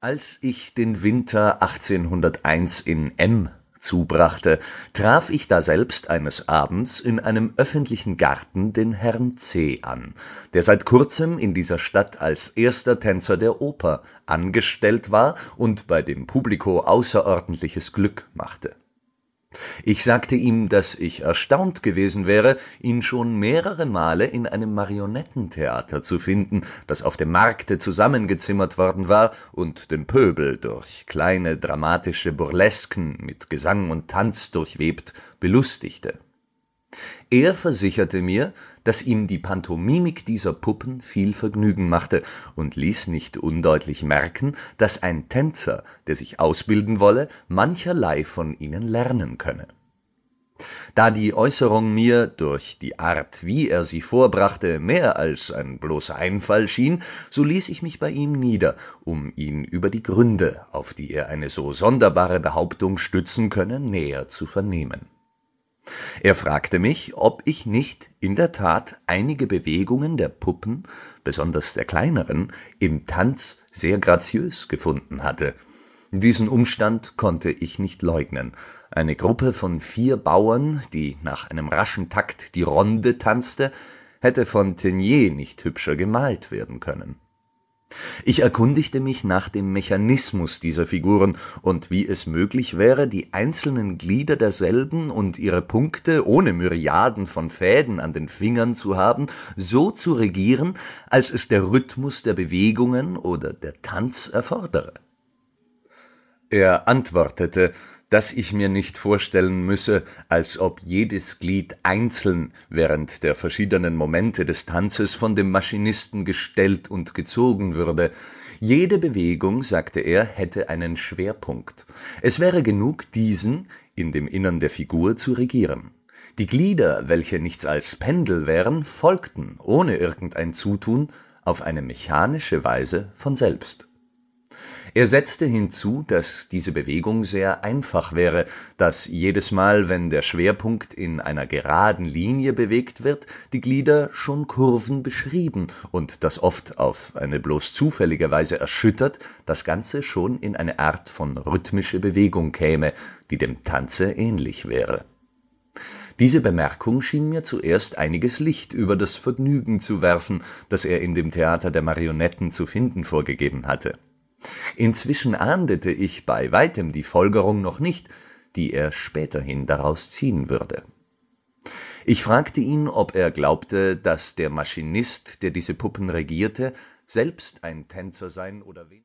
Als ich den Winter 1801 in M zubrachte, traf ich daselbst eines Abends in einem öffentlichen Garten den Herrn C. an, der seit kurzem in dieser Stadt als erster Tänzer der Oper angestellt war und bei dem Publiko außerordentliches Glück machte ich sagte ihm, dass ich erstaunt gewesen wäre, ihn schon mehrere Male in einem Marionettentheater zu finden, das auf dem Markte zusammengezimmert worden war und den Pöbel durch kleine dramatische Burlesken mit Gesang und Tanz durchwebt belustigte. Er versicherte mir, dass ihm die Pantomimik dieser Puppen viel Vergnügen machte und ließ nicht undeutlich merken, dass ein Tänzer, der sich ausbilden wolle, mancherlei von ihnen lernen könne. Da die Äußerung mir durch die Art, wie er sie vorbrachte, mehr als ein bloßer Einfall schien, so ließ ich mich bei ihm nieder, um ihn über die Gründe, auf die er eine so sonderbare Behauptung stützen könne, näher zu vernehmen er fragte mich, ob ich nicht in der Tat einige Bewegungen der Puppen, besonders der kleineren, im Tanz sehr graziös gefunden hatte. Diesen Umstand konnte ich nicht leugnen. Eine Gruppe von vier Bauern, die nach einem raschen Takt die Ronde tanzte, hätte von Teniers nicht hübscher gemalt werden können ich erkundigte mich nach dem Mechanismus dieser Figuren und wie es möglich wäre, die einzelnen Glieder derselben und ihre Punkte, ohne Myriaden von Fäden an den Fingern zu haben, so zu regieren, als es der Rhythmus der Bewegungen oder der Tanz erfordere. Er antwortete dass ich mir nicht vorstellen müsse, als ob jedes Glied einzeln während der verschiedenen Momente des Tanzes von dem Maschinisten gestellt und gezogen würde. Jede Bewegung, sagte er, hätte einen Schwerpunkt. Es wäre genug, diesen in dem Innern der Figur zu regieren. Die Glieder, welche nichts als Pendel wären, folgten, ohne irgendein Zutun, auf eine mechanische Weise von selbst er setzte hinzu, dass diese Bewegung sehr einfach wäre, dass jedes Mal, wenn der Schwerpunkt in einer geraden Linie bewegt wird, die Glieder schon Kurven beschrieben und dass oft auf eine bloß zufällige Weise erschüttert das Ganze schon in eine Art von rhythmische Bewegung käme, die dem Tanze ähnlich wäre. Diese Bemerkung schien mir zuerst einiges Licht über das Vergnügen zu werfen, das er in dem Theater der Marionetten zu finden vorgegeben hatte Inzwischen ahndete ich bei weitem die Folgerung noch nicht, die er späterhin daraus ziehen würde. Ich fragte ihn, ob er glaubte, dass der Maschinist, der diese Puppen regierte, selbst ein Tänzer sein oder